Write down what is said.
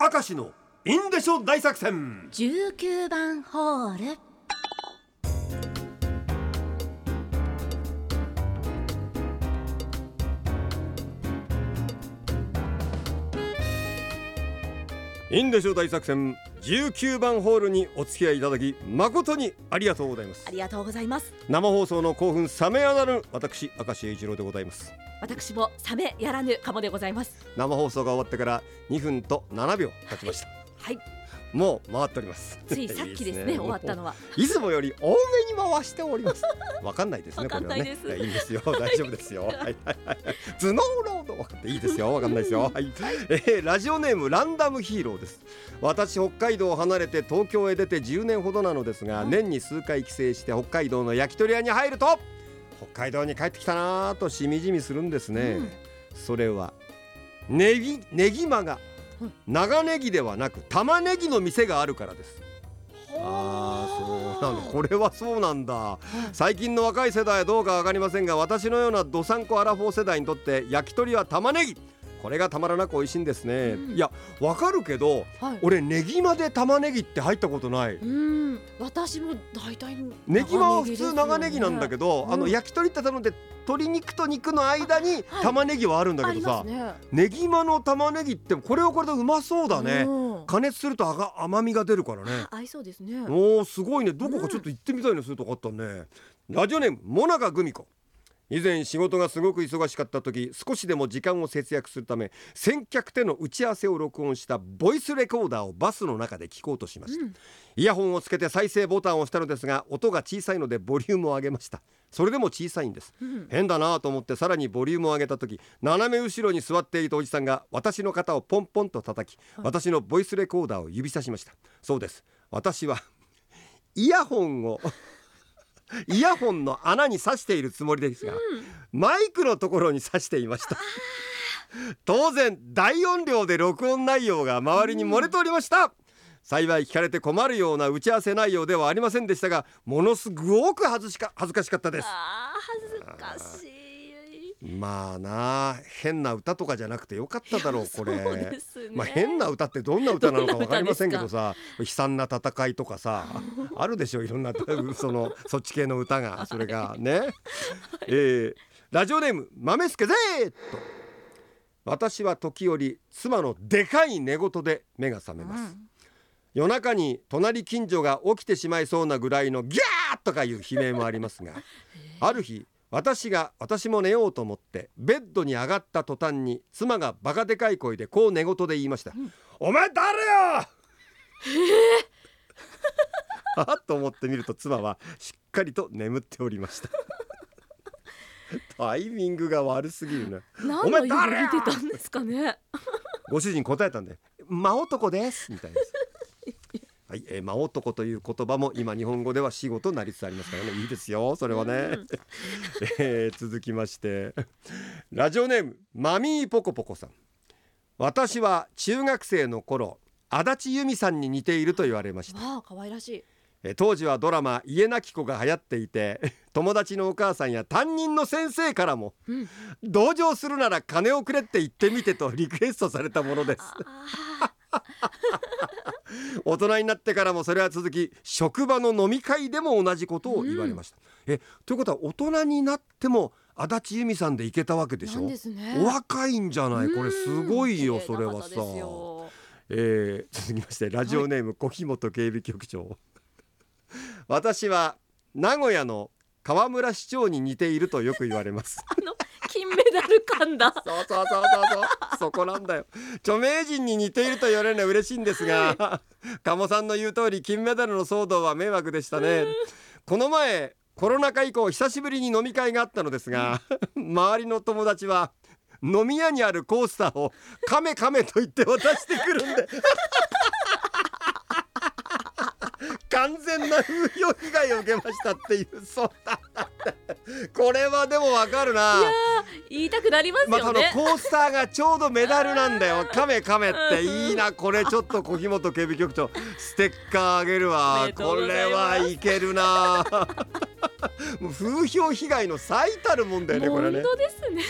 明石のインデショ大作戦。19番ホール。インデショ大作戦19番ホールにお付き合いいただき誠にありがとうございます。ありがとうございます。生放送の興奮冷めやらぬ私明石栄一郎でございます私もサメやらぬかもでございます。生放送が終わってから2分と7秒経ちました。はい。もう回っております。ついさっきですね終わったのは。いつもより多めに回しております。わかんないですね わかんないです。これはね。いいんですよ。大丈夫ですよ。はい。はい。はい頭脳ロードっていいですよ。わかんないですよ。はい、えーラジオネームランダムヒーローです。私北海道を離れて東京へ出て10年ほどなのですが、うん。年に数回帰省して北海道の焼き鳥屋に入ると北海道に帰ってきたなぁとしみじみするんですね、うん。それはネギネギマがうん。長ネギではなく玉ねぎの店があるからです。ああそうなんだ。これはそうなんだ。最近の若い世代はどうかわかりませんが私のようなどさんこアラフォー世代にとって焼き鳥は玉ねぎこれがたまらなく美味しいんですね、うん。いやわかるけどはい。俺ネギマで玉ねぎって入ったことない。うん。私も大体ネギマは普通長ネギなんだけど、うん。あの焼き鳥って頼んで鶏肉と肉の間に玉ねぎはあるんだけどさ、ますね。ネギマの玉ねぎってこれはこれでうまそうだね、うん。加熱するとあが甘みが出るからね。合いそうですね。おーすごいね。どこかちょっと行ってみたいなするとこあったね、ラジオネームモナカグミコ以前仕事がすごく忙しかった時少しでも時間を節約するため先客手の打ち合わせを録音したボイスレコーダーをバスの中で聞こうとしました、うん。イヤホンをつけて再生ボタンを押したのですが音が小さいのでボリュームを上げました。それでも小さいんです。うん。変だなぁと思ってさらにボリュームを上げた時斜め後ろに座っていたおじさんが私の肩をポンポンと叩きはい。私のボイスレコーダーを指さしました。そうです。私はイヤホンをイヤホンの穴に刺しているつもりですがマイクのところに刺していました。当然大音量で録音内容が周りに漏れておりました、幸い聞かれて困るような打ち合わせ内容ではありませんでしたがものすごく恥ずしかしかったです。恥ずかしいまあな変な歌とかじゃなくてよかっただろうこれ。ね。まあ変な歌ってどんな歌なのかわかりませんけどさ悲惨な戦いとかさあるでしょいろんな そのそっち系の歌がそれが。ね、えーラジオネーム豆助ぜーっと。私は時折妻のでかい寝言で目が覚めます、夜中に隣近所が起きてしまいそうなぐらいのギャーとかいう悲鳴もありますが ある日私が私も寝ようと思ってベッドに上がった途端に妻がバカでかい声でこう寝言で言いました、お前誰よ！あと思ってみると妻はしっかりと眠っておりました。タイミングが悪すぎるな。何お前の誰見てたんですかね。ご主人答えたんで「真男です」みたいです。はい、えー、真男という言葉も今日本語では死語となりつつありますからね。いいですよそれはね、えー続きまして。ラジオネームマミーポコポコさん。私は中学生の頃足立由美さんに似ていると言われました。わあ可愛らしい。えー当時はドラマ「家なき子」が流行っていて 友達のお母さんや担任の先生からもうん「同情するなら金をくれって言ってみて」とリクエストされたものです。あ 大人になってからもそれは続き職場の飲み会でも同じことを言われました、えということは大人になっても足立由美さんでいけたわけでしょ？ね。お若いんじゃない？これすごいようん。それはさ。えー続きましてラジオネーム小木本警備局長、私は名古屋の河村市長に似ているとよく言われます。あ の金メダル感だ。そうそうそうそうそう。そこなんだよ。著名人に似ていると言われるのは嬉しいんですが鴨さんの言う通り金メダルの騒動は迷惑でしたね。この前コロナ禍以降久しぶりに飲み会があったのですが周りの友達は飲み屋にあるコースターをカメカメと言って渡してくるんで。完全な風評被害を受けましたっていうそうだこれはでもわかるな言いたくなりますまあ、そのよね、コースターがちょうどメダルなんだよ。カメカメっていいな。これちょっと小木本警備局長ステッカーあげるおわこれはいけるな。風評被害の最たるもんだよねこれね。本当ですね